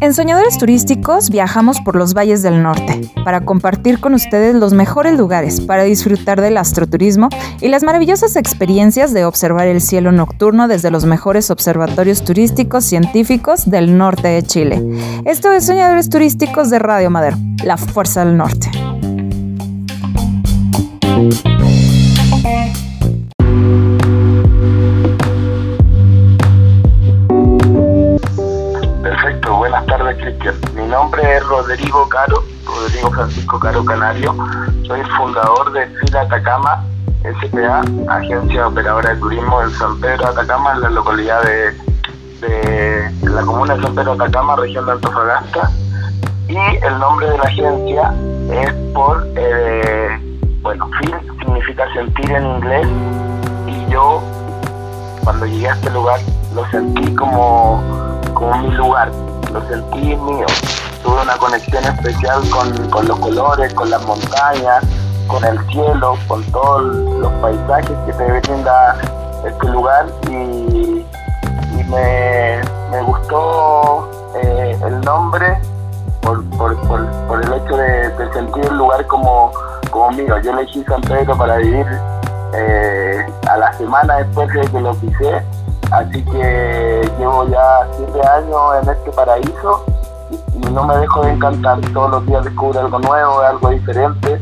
En Soñadores Turísticos viajamos por los valles del norte para compartir con ustedes los mejores lugares para disfrutar del astroturismo y las maravillosas experiencias de observar el cielo nocturno desde los mejores observatorios turísticos científicos del norte de Chile. Esto es Soñadores Turísticos de Radio Madero, la fuerza del norte. Mi nombre es Rodrigo Caro, Rodrigo Francisco Caro Canario. Soy fundador de Fila Atacama SPA, agencia operadora de turismo en San Pedro Atacama, en la localidad de, la comuna de San Pedro Atacama, región de Antofagasta. Y el nombre de la agencia es por, eh, bueno, Feel significa sentir en inglés. Y yo, cuando llegué a este lugar, lo sentí como, como mi lugar lo sentí mío. Tuve una conexión especial con, los colores, con las montañas, con el cielo, con todos los paisajes que te brinda este lugar y, me, gustó eh, el nombre por, el hecho de, sentir el lugar como, como mío. Yo elegí San Pedro para vivir eh, a la semana después de que lo pisé Así que llevo ya siete años en este paraíso y, no me dejo de encantar. Todos los días descubro algo nuevo, algo diferente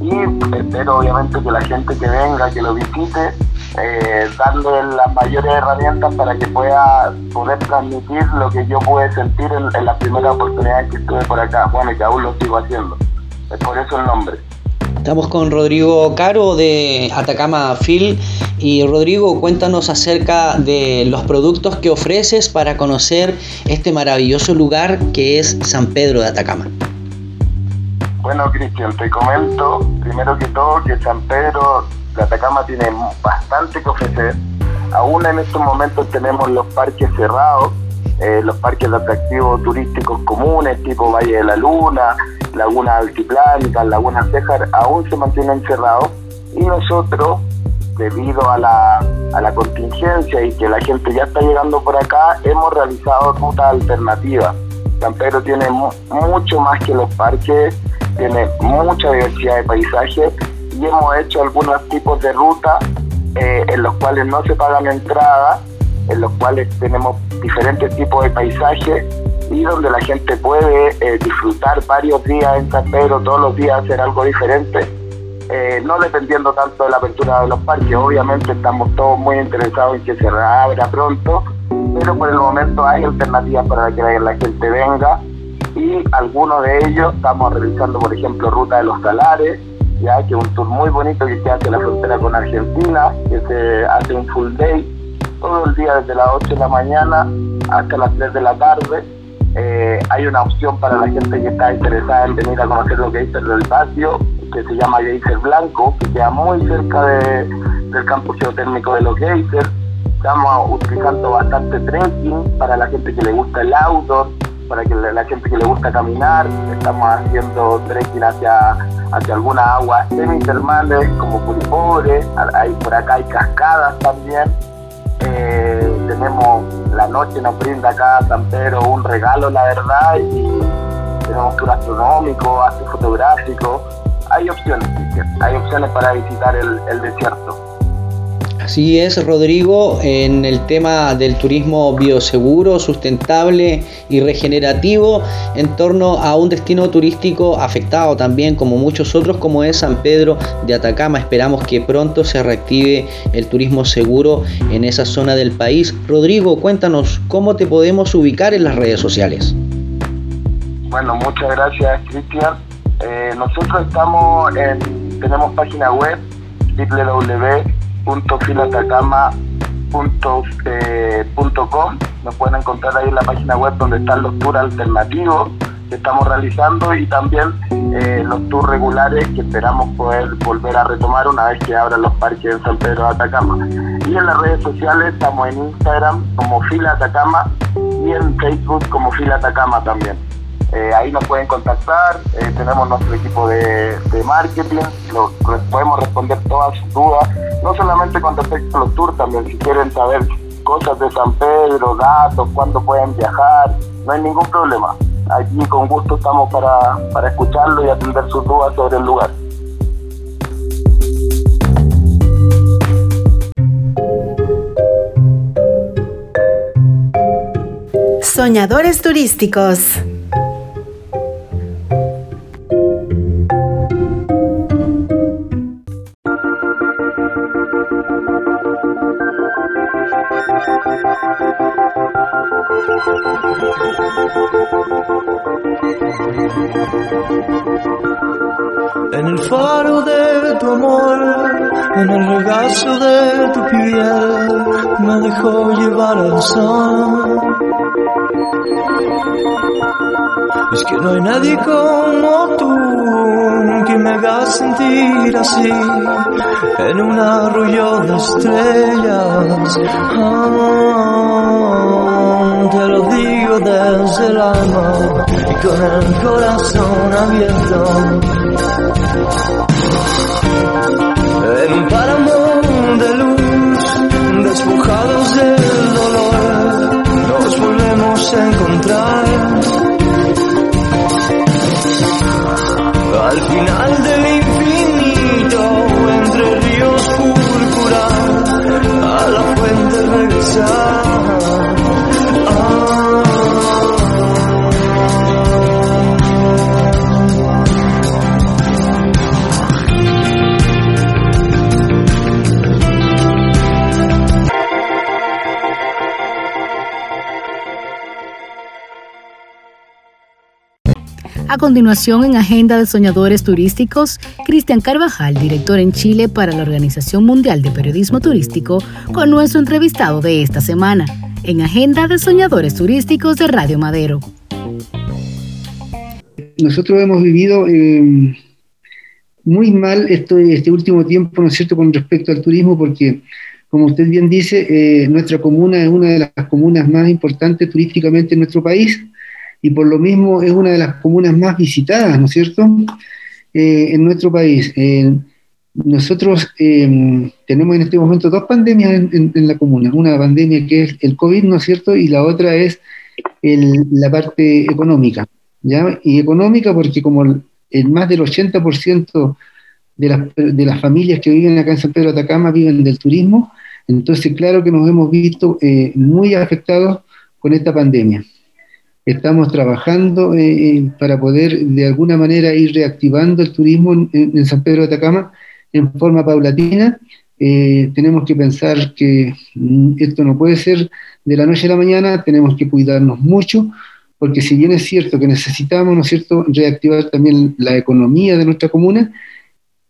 y espero obviamente que la gente que venga, que lo visite, eh, darle las mayores herramientas para que pueda poder transmitir lo que yo pude sentir en, en las primeras oportunidades que estuve por acá. Bueno, y que aún lo sigo haciendo. Es por eso el nombre. Estamos con Rodrigo Caro de Atacama Phil. Y Rodrigo, cuéntanos acerca de los productos que ofreces para conocer este maravilloso lugar que es San Pedro de Atacama. Bueno, Cristian, te comento primero que todo que San Pedro de Atacama tiene bastante que ofrecer. Aún en estos momentos tenemos los parques cerrados, eh, los parques de atractivos turísticos comunes, tipo Valle de la Luna, Laguna Altiplánica, Laguna Cejar, aún se mantienen cerrados. Y nosotros, debido a la, a la contingencia y que la gente ya está llegando por acá, hemos realizado rutas alternativas. San Pedro tiene mucho más que los parques, tiene mucha diversidad de paisajes y hemos hecho algunos tipos de rutas eh, en los cuales no se pagan entrada, en los cuales tenemos diferentes tipos de paisajes y donde la gente puede eh, disfrutar varios días en San Pedro, todos los días hacer algo diferente, eh, no dependiendo tanto de la apertura de los parques. Obviamente estamos todos muy interesados en que se reabra pronto, pero por el momento hay alternativas para que la gente venga y algunos de ellos estamos realizando, por ejemplo, Ruta de los Salares, ya que es un tour muy bonito que se hace la frontera con Argentina, que se hace un full day todo el día desde las 8 de la mañana hasta las 3 de la tarde eh, hay una opción para la gente que está interesada en venir a conocer lo que es el patio, que se llama Geyser Blanco, que queda muy cerca del campo geotérmico de los geysers. Estamos utilizando bastante trekking para la gente que le gusta el outdoor, para que la, gente que le gusta caminar. Estamos haciendo trekking hacia, hacia algunas aguas semi-termales como Puripore, hay, por acá hay cascadas también. Eh, tenemos la noche nos brinda San Pedro un regalo, la verdad, y tenemos tour astronómico, arte fotográfico. Hay opciones, hay opciones para visitar el desierto. Así es, Rodrigo, en el tema del turismo bioseguro, sustentable y regenerativo en torno a un destino turístico afectado también como muchos otros como es San Pedro de Atacama. Esperamos que pronto se reactive el turismo seguro en esa zona del país. Rodrigo, cuéntanos cómo te podemos ubicar en las redes sociales. Bueno, muchas gracias Cristian. Eh, nosotros estamos en, tenemos página web www www.filatacama.com. Nos pueden encontrar ahí en la página web donde están los tours alternativos que estamos realizando y también eh, los tours regulares que esperamos poder volver a retomar una vez que abran los parques en San Pedro de Atacama. Y en las redes sociales estamos en Instagram como Fila Atacama y en Facebook como Fila Atacama también. Eh, ahí nos pueden contactar, eh, tenemos nuestro equipo de, marketing, podemos responder todas sus dudas, no solamente con respecto a los tours, también si quieren saber cosas de San Pedro, datos, cuándo pueden viajar, no hay ningún problema. Aquí con gusto estamos para, para escucharlo y atender sus dudas sobre el lugar. Soñadores turísticos. En el faro de tu amor, en el regazo de tu piel, me dejó llevar al sol. Es que no hay nadie como tú que me haga sentir así en un arroyo de estrellas. Ah, te lo digo desde el alma y con el corazón abierto. En un páramo de luz, despojados del dolor, nos volvemos a encontrar. Al final del infinito, entre ríos púrpura, a la fuente regresar. A continuación, en Agenda de Soñadores Turísticos, Cristian Carvajal, director en Chile para la Organización Mundial de Periodismo Turístico, con nuestro entrevistado de esta semana, en Agenda de Soñadores Turísticos de Radio Madero. Nosotros hemos vivido eh, muy mal este último tiempo, ¿no es cierto?, con respecto al turismo, porque, como usted bien dice, eh, nuestra comuna es una de las comunas más importantes turísticamente en nuestro país y por lo mismo es una de las comunas más visitadas, ¿no es cierto?, eh, en nuestro país. Eh, nosotros eh, tenemos en este momento dos pandemias en, la comuna, una pandemia que es el COVID, ¿no es cierto?, y la otra es la parte económica, ¿ya? Y económica porque como el, más del 80% de las, de las familias que viven acá en San Pedro de Atacama viven del turismo, entonces claro que nos hemos visto muy afectados con esta pandemia. Estamos trabajando eh, para poder de alguna manera ir reactivando el turismo en, en San Pedro de Atacama en forma paulatina. Eh, tenemos que pensar que mm, esto no puede ser de la noche a la mañana, tenemos que cuidarnos mucho, porque si bien es cierto que necesitamos, ¿no es cierto?, reactivar también la economía de nuestra comuna,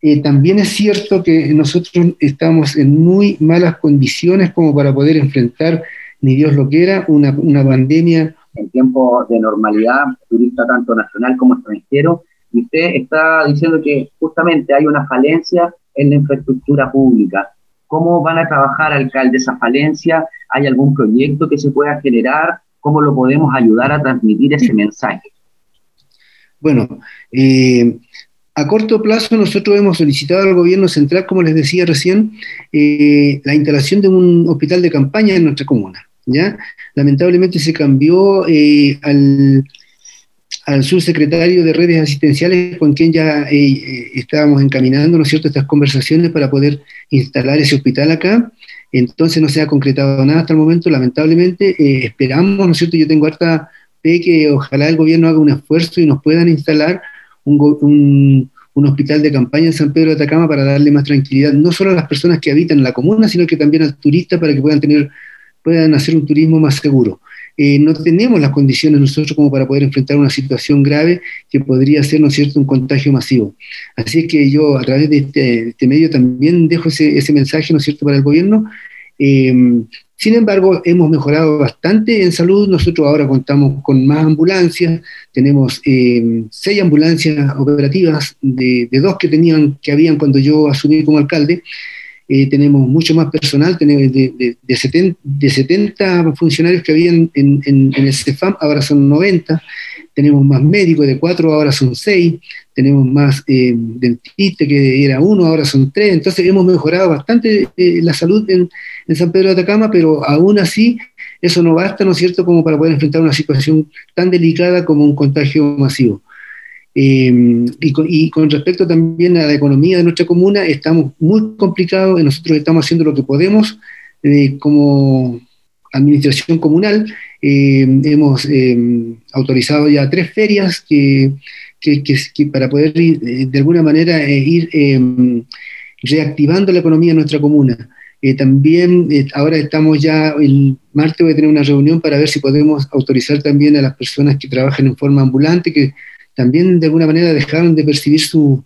eh, también es cierto que nosotros estamos en muy malas condiciones como para poder enfrentar, ni Dios lo quiera, una, una pandemia en tiempos de normalidad, turista tanto nacional como extranjero, y usted está diciendo que justamente hay una falencia en la infraestructura pública. ¿Cómo van a trabajar, alcalde, esa falencia? ¿Hay algún proyecto que se pueda generar? ¿Cómo lo podemos ayudar a transmitir ese mensaje? Bueno, eh, a corto plazo nosotros hemos solicitado al gobierno central, como les decía recién, eh, la instalación de un hospital de campaña en nuestra comuna. ¿Ya? Lamentablemente se cambió eh, al, subsecretario de redes asistenciales con quien ya eh, eh, estábamos encaminando, ¿no es cierto?, estas conversaciones para poder instalar ese hospital acá. Entonces no se ha concretado nada hasta el momento, lamentablemente. Esperamos, ¿no es cierto?, yo tengo harta fe que ojalá el gobierno haga un esfuerzo y nos puedan instalar un, hospital de campaña en San Pedro de Atacama para darle más tranquilidad, no solo a las personas que habitan la comuna, sino que también al turista para que puedan tener puedan hacer un turismo más seguro. Eh, no tenemos las condiciones nosotros como para poder enfrentar una situación grave que podría ser, ¿no es cierto?, un contagio masivo. Así es que yo a través de este, este medio también dejo ese, ese, mensaje, ¿no es cierto?, para el gobierno. Eh, sin embargo, hemos mejorado bastante en salud. Nosotros ahora contamos con más ambulancias. Tenemos eh, seis ambulancias operativas de, de, dos que tenían, que habían cuando yo asumí como alcalde. Eh, tenemos mucho más personal, tenemos de, de, de, 70, de 70 funcionarios que habían en, en, el CEFAM, ahora son 90. tenemos más médicos, de cuatro ahora son seis, tenemos más eh, dentistas que era uno, ahora son tres, entonces hemos mejorado bastante eh, la salud en, en, San Pedro de Atacama, pero aún así eso no basta, ¿no es cierto?, como para poder enfrentar una situación tan delicada como un contagio masivo. Eh, y, con, y, con, respecto también a la economía de nuestra comuna, estamos muy complicados, nosotros estamos haciendo lo que podemos eh, como administración comunal, eh, hemos eh, autorizado ya tres ferias que, que, para poder de alguna manera ir reactivando la economía de nuestra comuna. también ahora estamos ya, el martes voy a tener una reunión para ver si podemos autorizar también a las personas que trabajan en forma ambulante, que también de alguna manera dejaron de percibir su,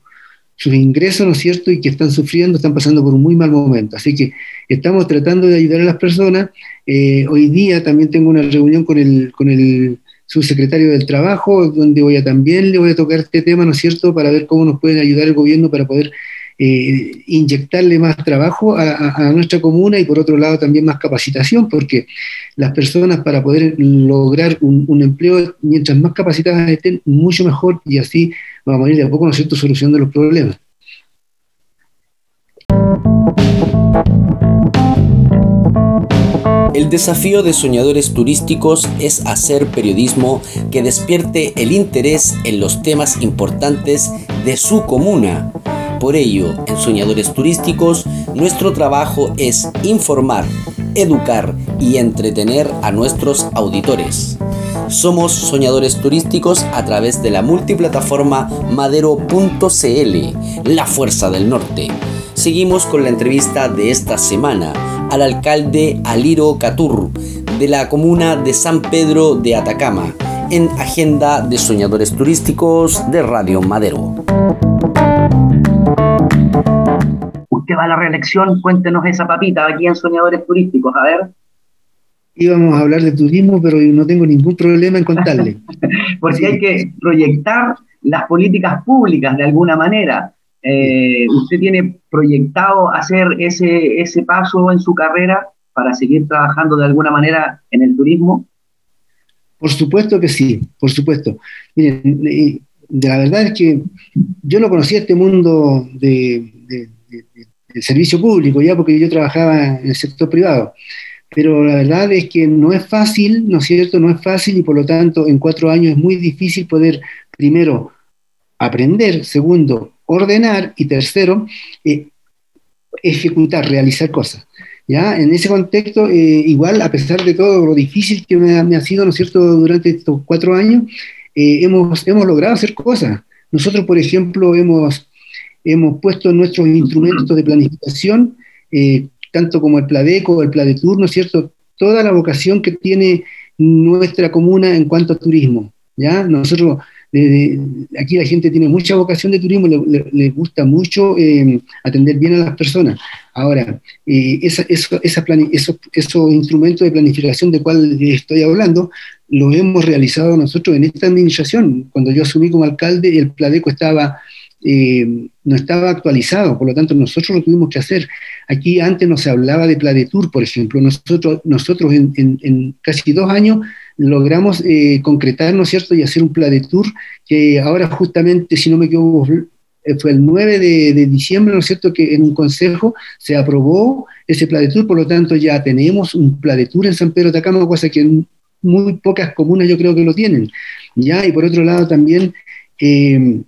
sus ingresos, ¿no es cierto?, y que están sufriendo, están pasando por un muy mal momento. Así que estamos tratando de ayudar a las personas. Eh, hoy día también tengo una reunión con el, con el subsecretario del Trabajo, donde voy a también le voy a tocar este tema, ¿no es cierto?, para ver cómo nos pueden ayudar el gobierno para poder eh, inyectarle más trabajo a, nuestra comuna y por otro lado también más capacitación, porque las personas para poder lograr un, un empleo, mientras más capacitadas estén, mucho mejor y así vamos a ir de a poco, ¿no es cierto?, solucionando los problemas. El desafío de soñadores turísticos es hacer periodismo que despierte el interés en los temas importantes de su comuna. Por ello, en Soñadores Turísticos, nuestro trabajo es informar, educar y entretener a nuestros auditores. Somos soñadores turísticos a través de la multiplataforma madero.cl, la fuerza del norte. Seguimos con la entrevista de esta semana al alcalde Aliro Catur de la comuna de San Pedro de Atacama en Agenda de Soñadores Turísticos de Radio Madero. Va a la reelección, cuéntenos esa papita aquí en Soñadores Turísticos, a ver íbamos a hablar de turismo, pero no tengo ningún problema en contarle. Porque hay que proyectar las políticas públicas de alguna manera. Eh, ¿Usted tiene proyectado hacer ese, ese paso en su carrera para seguir trabajando de alguna manera en el turismo? Por supuesto que sí, por supuesto. Miren, de la verdad es que yo no conocía este mundo de, de, de, del servicio público, ya porque yo trabajaba en el sector privado pero la verdad es que no es fácil, ¿no es cierto? No es fácil y por lo tanto en cuatro años es muy difícil poder, primero, aprender, segundo, ordenar y tercero, eh, ejecutar, realizar cosas. ¿Ya? En ese contexto, eh, igual, a pesar de todo lo difícil que me, me ha sido, ¿no es cierto?, durante estos cuatro años, eh, hemos, hemos logrado hacer cosas. Nosotros, por ejemplo, hemos, hemos puesto nuestros instrumentos de planificación eh, tanto como el Pladeco el Pladetur, ¿no es cierto? Toda la vocación que tiene nuestra comuna en cuanto a turismo, ¿ya? Nosotros, aquí la gente tiene mucha vocación de turismo, le, le, gusta mucho eh, atender bien a las personas. Ahora, eh, esos, instrumentos de planificación de cual estoy hablando, los hemos realizado nosotros en esta administración. Cuando yo asumí como alcalde, el Pladeco estaba no estaba actualizado, por lo tanto nosotros lo tuvimos que hacer. Aquí antes no se hablaba de Pladetur, por ejemplo, nosotros, nosotros en, en, en casi dos años logramos eh, concretar, ¿no es cierto?, y hacer un Pladetur que ahora justamente, si no me equivoco, fue el 9 de, de, diciembre, ¿no es cierto?, que en un consejo se aprobó ese Pladetur, por lo tanto ya tenemos un Pladetur en San Pedro de Atacama, cosa que muy pocas comunas yo creo que lo tienen, ¿ya? Y por otro lado también... Eh,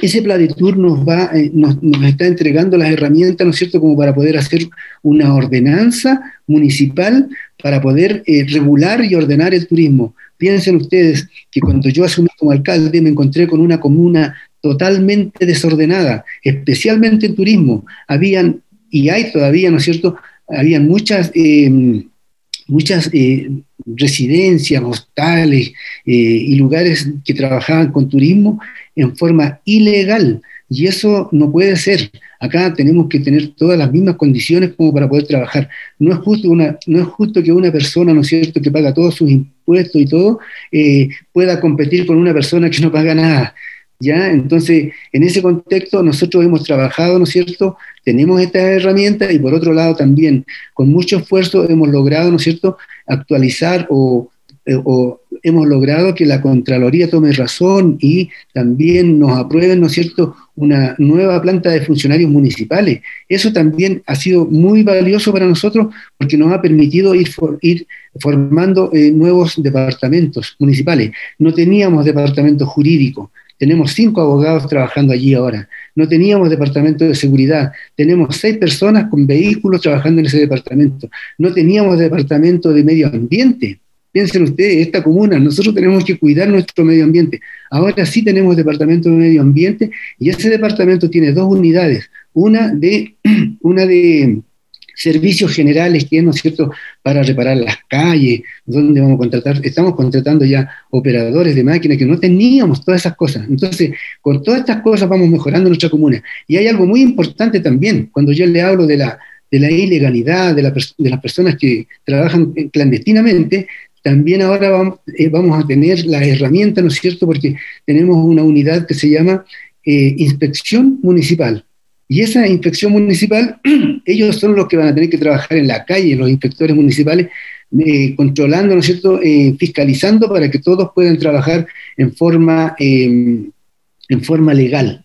ese Pladetur nos, va, eh, nos, está entregando las herramientas, ¿no es cierto?, como para poder hacer una ordenanza municipal para poder eh, regular y ordenar el turismo. Piensen ustedes que cuando yo asumí como alcalde me encontré con una comuna totalmente desordenada, especialmente en turismo. Habían, y hay todavía, ¿no es cierto?, habían muchas... Eh, muchas eh, residencias, hostales y lugares que trabajaban con turismo en forma ilegal. Y eso no puede ser. Acá tenemos que tener todas las mismas condiciones como para poder trabajar. No es justo, una, no es justo que una persona, ¿no es cierto?, que paga todos sus impuestos y todo, eh, pueda competir con una persona que no paga nada. ¿Ya? Entonces, en ese contexto nosotros hemos trabajado, ¿no es cierto? Tenemos estas herramientas y por otro lado también, con mucho esfuerzo hemos logrado, ¿no es cierto?, actualizar o eh, o hemos logrado que la Contraloría tome razón y también nos aprueben, ¿no es cierto?, una nueva planta de funcionarios municipales. Eso también ha sido muy valioso para nosotros porque nos ha permitido ir, ir formando eh, nuevos departamentos municipales. No teníamos departamento jurídico, tenemos cinco abogados trabajando allí ahora. No teníamos departamento de seguridad. Tenemos seis personas con vehículos trabajando en ese departamento. No teníamos departamento de medio ambiente. Piensen ustedes, esta comuna, nosotros tenemos que cuidar nuestro medio ambiente. Ahora sí tenemos departamento de medio ambiente y ese departamento tiene dos unidades. Una de, una de servicios generales que es, ¿no es cierto?, para reparar las calles, donde vamos a contratar, estamos contratando ya operadores de máquinas que no teníamos todas esas cosas. Entonces, con todas estas cosas vamos mejorando nuestra comuna. Y hay algo muy importante también, cuando yo le hablo de la, de la ilegalidad, de, de las personas que trabajan clandestinamente, también ahora vamos, eh, vamos, a tener la herramienta, ¿no es cierto?, porque tenemos una unidad que se llama eh, inspección municipal. Y esa inspección municipal, ellos son los que van a tener que trabajar en la calle, los inspectores municipales, eh, controlando, ¿no es cierto?, fiscalizando para que todos puedan trabajar en forma, en forma legal.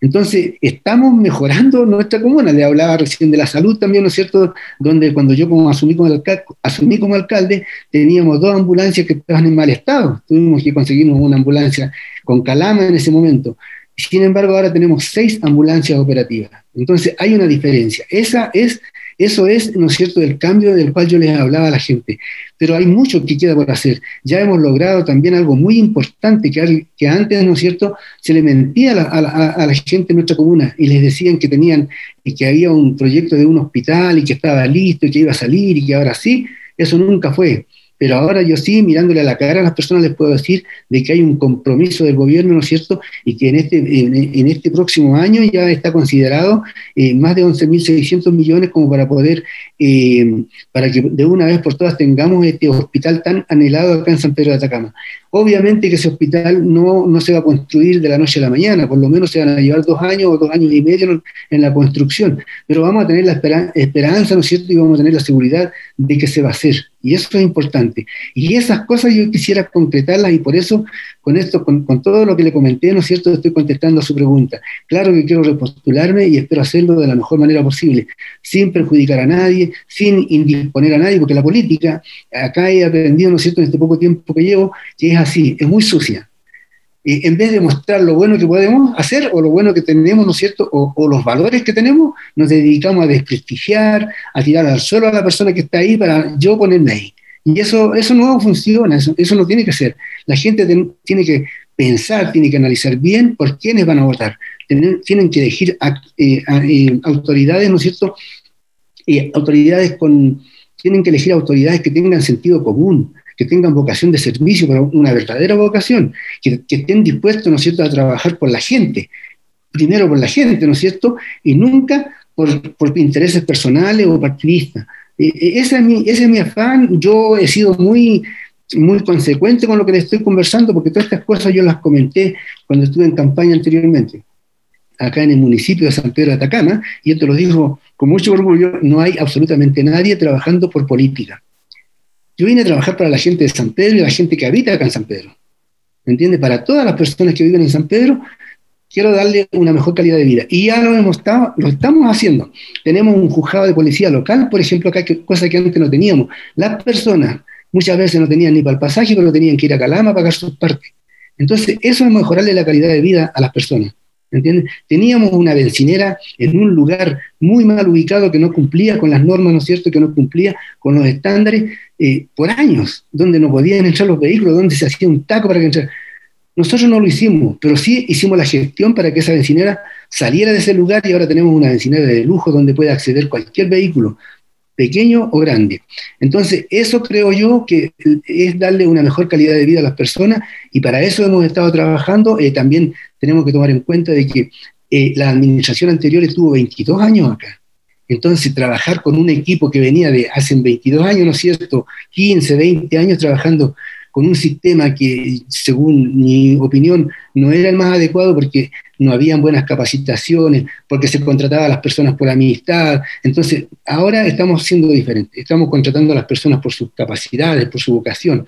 Entonces, estamos mejorando nuestra comuna. Le hablaba recién de la salud también, ¿no es cierto? Donde cuando yo como asumí, como alcalde, asumí como alcalde, teníamos dos ambulancias que estaban en mal estado. Tuvimos que conseguirnos una ambulancia con calama en ese momento. Sin embargo, ahora tenemos seis ambulancias operativas. Entonces, hay una diferencia. Esa es eso es, ¿no es cierto?, el cambio del cual yo les hablaba a la gente. Pero hay mucho que queda por hacer. Ya hemos logrado también algo muy importante que, antes, ¿no es cierto?, se le mentía a la, gente en nuestra comuna y les decían que tenían, que había un proyecto de un hospital y que estaba listo y que iba a salir y que ahora sí. Eso nunca fue. Pero ahora yo sí, mirándole a la cara a las personas, les puedo decir de que hay un compromiso del gobierno, ¿no es cierto? Y que en este, en, este próximo año ya está considerado eh, más de 11.600 millones como para poder, eh, para que de una vez por todas tengamos este hospital tan anhelado acá en San Pedro de Atacama. Obviamente que ese hospital no, no, se va a construir de la noche a la mañana, por lo menos se van a llevar dos años o dos años y medio en la construcción, pero vamos a tener la esperanza, ¿no es cierto? Y vamos a tener la seguridad de que se va a hacer. Y eso es importante. Y esas cosas yo quisiera concretarlas y por eso con esto, con, todo lo que le comenté, ¿no es cierto?, estoy contestando a su pregunta. Claro que quiero repostularme y espero hacerlo de la mejor manera posible, sin perjudicar a nadie, sin indisponer a nadie, porque la política, acá he aprendido, ¿no es cierto?, en este poco tiempo que llevo, que es así, es muy sucia. Y en vez de mostrar lo bueno que podemos hacer o lo bueno que tenemos, ¿no es cierto?, o, o, los valores que tenemos, nos dedicamos a desprestigiar, a tirar al suelo a la persona que está ahí para yo ponerme ahí. Y eso, eso no funciona, eso, eso no tiene que ser. La gente tiene que pensar, tiene que analizar bien por quiénes van a votar. Tienen, tienen que elegir eh, eh, autoridades, ¿no es cierto? Eh, autoridades con, tienen que elegir autoridades que tengan sentido común, que tengan vocación de servicio, pero una verdadera vocación, que, que estén dispuestos, ¿no es cierto?, a trabajar por la gente, primero por la gente, ¿no es cierto?, y nunca por, por intereses personales o partidistas. Ese, es mi, ese es mi afán, yo he sido muy, muy consecuente con lo que le estoy conversando, porque todas estas cosas yo las comenté cuando estuve en campaña anteriormente, acá en el municipio de San Pedro de Atacama, y esto lo digo con mucho orgullo, no hay absolutamente nadie trabajando por política. Yo vine a trabajar para la gente de San Pedro y la gente que habita acá en San Pedro. ¿Me entiende? Para todas las personas que viven en San Pedro, quiero darle una mejor calidad de vida. Y ya lo, hemos estado, lo estamos haciendo. Tenemos un juzgado de policía local, por ejemplo, acá, cosa que antes no teníamos. Las personas Muchas veces no tenían ni para el pasaje, pero tenían que ir a Calama a pagar sus partes. Entonces, eso es mejorarle la calidad de vida a las personas. ¿Entiendes? Teníamos una bencinera en un lugar muy mal ubicado que no cumplía con las normas, ¿no es cierto?, que no cumplía con los estándares eh, por años, donde no podían entrar los vehículos, donde se hacía un taco para que entraran. Nosotros no lo hicimos, pero sí hicimos la gestión para que esa bencinera saliera de ese lugar y ahora tenemos una bencinera de lujo donde puede acceder cualquier vehículo, pequeño o grande. Entonces, eso creo yo que es darle una mejor calidad de vida a las personas y para eso hemos estado trabajando. Eh, también tenemos que tomar en cuenta de que eh, la administración anterior estuvo 22 años acá. Entonces, trabajar con un equipo que venía de hace 22 años, ¿no es cierto? 15, 20 años trabajando con un sistema que, según mi opinión, no era el más adecuado porque no habían buenas capacitaciones, porque se contrataba a las personas por amistad. Entonces, ahora estamos siendo diferentes, estamos contratando a las personas por sus capacidades, por su vocación.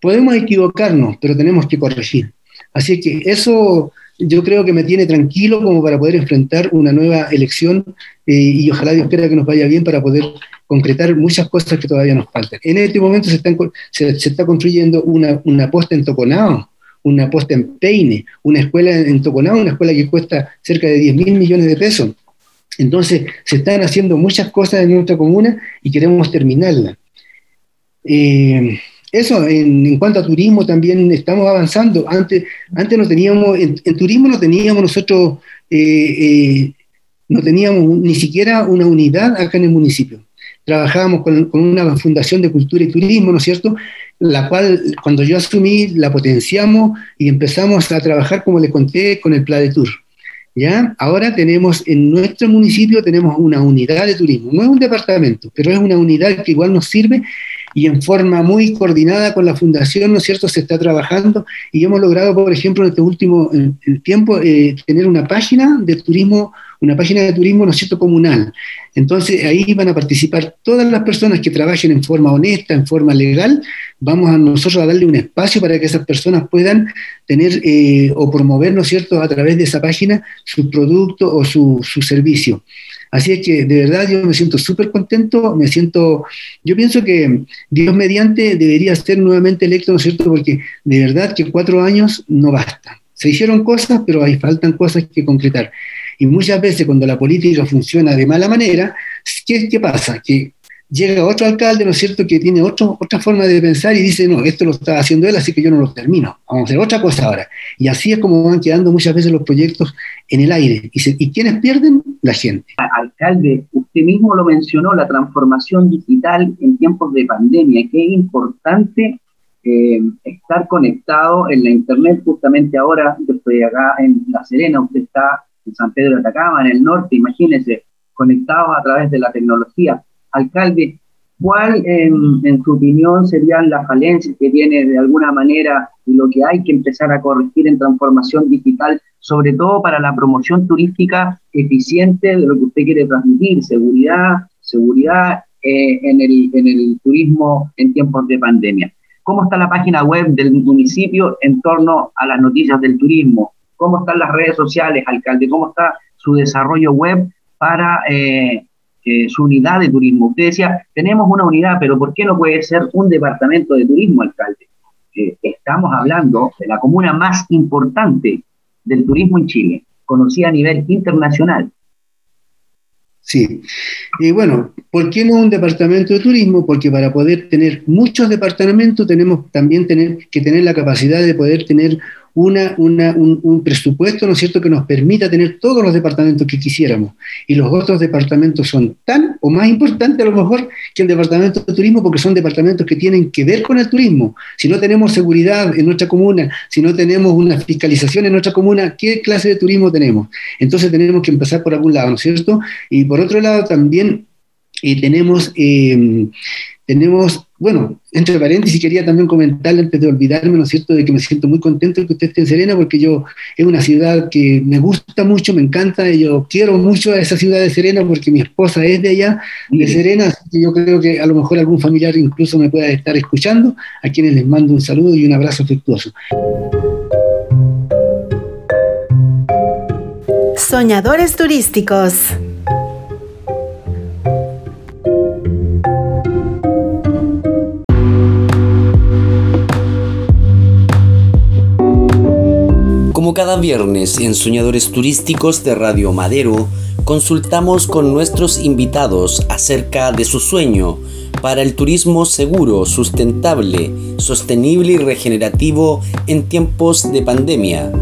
podemos equivocarnos, pero tenemos que corregir. Así que eso yo creo que me tiene tranquilo como para poder enfrentar una nueva elección eh, y ojalá Dios quiera que nos vaya bien para poder concretar muchas cosas que todavía nos faltan. En este momento se, se, está construyendo una, una posta en Toconao, una posta en Peine, una escuela en Toconao, una escuela que cuesta cerca de 10 mil millones de pesos. Entonces, se están haciendo muchas cosas en nuestra comuna y queremos terminarla. Eh, eso, en, cuanto a turismo también estamos avanzando. Antes, antes no teníamos, en, turismo no teníamos nosotros, eh, eh, no teníamos ni siquiera una unidad acá en el municipio. Trabajábamos con, con, una fundación de cultura y turismo, ¿no es cierto? La cual, cuando yo asumí, la potenciamos y empezamos a trabajar, como les conté, con el Plan de Tour. ¿Ya? Ahora tenemos en nuestro municipio tenemos una unidad de turismo, no es un departamento, pero es una unidad que igual nos sirve y en forma muy coordinada con la fundación, ¿no es cierto?, se está trabajando y hemos logrado, por ejemplo, en este último tiempo, eh, tener una página de turismo, una página de turismo, ¿no es cierto?, comunal. Entonces ahí van a participar todas las personas que trabajen en forma honesta, en forma legal, vamos a nosotros a darle un espacio para que esas personas puedan tener eh, o promover, ¿no es cierto?, a través de esa página su producto o su, su servicio. Así es que de verdad yo me siento súper contento, me siento, yo pienso que Dios mediante debería ser nuevamente electo, ¿no es cierto? Porque de verdad que cuatro años no basta. Se hicieron cosas, pero ahí faltan cosas que concretar. Y muchas veces cuando la política funciona de mala manera, ¿qué, qué pasa? Que llega otro alcalde, ¿no es cierto?, que tiene otro, otra forma de pensar y dice, no, esto lo está haciendo él, así que yo no lo termino, vamos a hacer otra cosa ahora. Y así es como van quedando muchas veces los proyectos en el aire. ¿Y, y quiénes pierden? La gente. Alcalde, usted mismo lo mencionó, la transformación digital en tiempos de pandemia, que es importante eh, estar conectado en la Internet justamente ahora, yo estoy acá en La Serena, usted está en San Pedro de Atacama, en el norte, imagínese, conectados a través de la tecnología alcalde, ¿cuál en, su opinión serían las falencias que tiene de alguna manera y lo que hay que empezar a corregir en transformación digital, sobre todo para la promoción turística eficiente de lo que usted quiere transmitir, seguridad, seguridad eh, en, el, en el turismo en tiempos de pandemia? ¿Cómo está la página web del municipio en torno a las noticias del turismo? ¿Cómo están las redes sociales, alcalde? ¿Cómo está su desarrollo web para eh, su unidad de turismo. Usted decía, tenemos una unidad, pero ¿por qué no puede ser un departamento de turismo, alcalde? estamos hablando de la comuna más importante del turismo en Chile, conocida a nivel internacional. Sí. Y bueno, ¿por qué no un departamento de turismo? Porque para poder tener muchos departamentos tenemos también tener, que tener la capacidad de poder tener una, un, presupuesto, ¿no es cierto?, que nos permita tener todos los departamentos que quisiéramos. Y los otros departamentos son tan o más importantes a lo mejor que el departamento de turismo porque son departamentos que tienen que ver con el turismo. Si no tenemos seguridad en nuestra comuna, si no tenemos una fiscalización en nuestra comuna, ¿qué clase de turismo tenemos? Entonces tenemos que empezar por algún lado, ¿no es cierto? Y por otro lado también eh, tenemos... Eh, tenemos, bueno, entre paréntesis, quería también comentarle antes de olvidarme, ¿no es cierto?, de que me siento muy contento de que usted esté en Serena, porque yo es una ciudad que me gusta mucho, me encanta, y yo quiero mucho a esa ciudad de Serena porque mi esposa es de allá, de Serena, así que yo creo que a lo mejor algún familiar incluso me pueda estar escuchando, a quienes les mando un saludo y un abrazo afectuoso. Soñadores turísticos. Viernes en Soñadores Turísticos de Radio Madero, consultamos con nuestros invitados acerca de su sueño para el turismo seguro, sustentable, sostenible y regenerativo en tiempos de pandemia.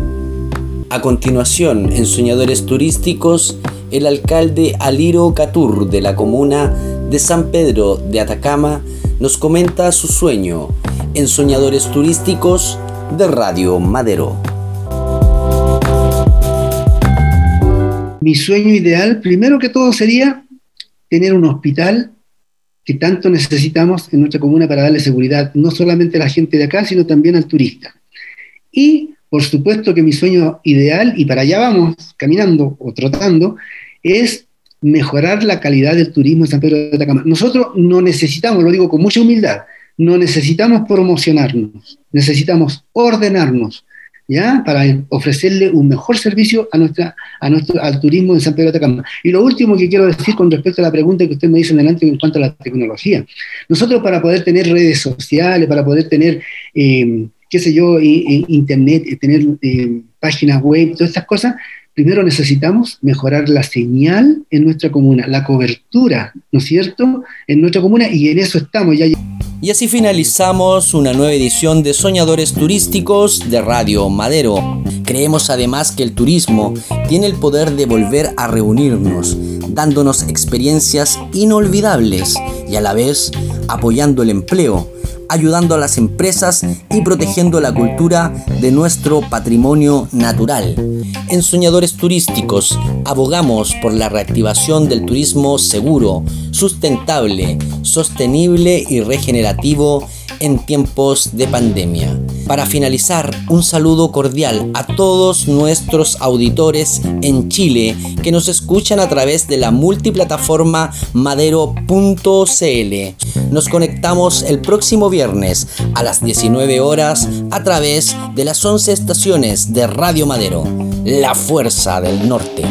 A continuación, en Soñadores Turísticos, el alcalde Aliro Catur de la comuna de San Pedro de Atacama nos comenta su sueño en Soñadores Turísticos de Radio Madero. Mi sueño ideal, primero que todo, sería tener un hospital que tanto necesitamos en nuestra comuna para darle seguridad, no solamente a la gente de acá, sino también al turista. Y, por supuesto, que mi sueño ideal, y para allá vamos, caminando o trotando, es mejorar la calidad del turismo en San Pedro de Atacama. Nosotros no necesitamos, lo digo con mucha humildad, no necesitamos promocionarnos, necesitamos ordenarnos, ¿ya? Para ofrecerle un mejor servicio a nuestra, a nuestro, al turismo de San Pedro de Atacama. Y lo último que quiero decir con respecto a la pregunta que usted me hizo delante en cuanto a la tecnología. Nosotros para poder tener redes sociales, para poder tener, eh, qué sé yo, internet, tener eh, páginas web, todas estas cosas, primero necesitamos mejorar la señal en nuestra comuna, la cobertura, ¿no es cierto?, en nuestra comuna y en eso estamos ya. Y así finalizamos una nueva edición de Soñadores Turísticos de Radio Madero. Creemos además que el turismo tiene el poder de volver a reunirnos, dándonos experiencias inolvidables y a la vez apoyando el empleo ayudando a las empresas y protegiendo la cultura de nuestro patrimonio natural. En Soñadores Turísticos abogamos por la reactivación del turismo seguro, sustentable, sostenible y regenerativo en tiempos de pandemia. Para finalizar, un saludo cordial a todos nuestros auditores en Chile que nos escuchan a través de la multiplataforma madero.cl. Nos conectamos el próximo viernes a las 19 horas a través de las 11 estaciones de Radio Madero, la fuerza del norte.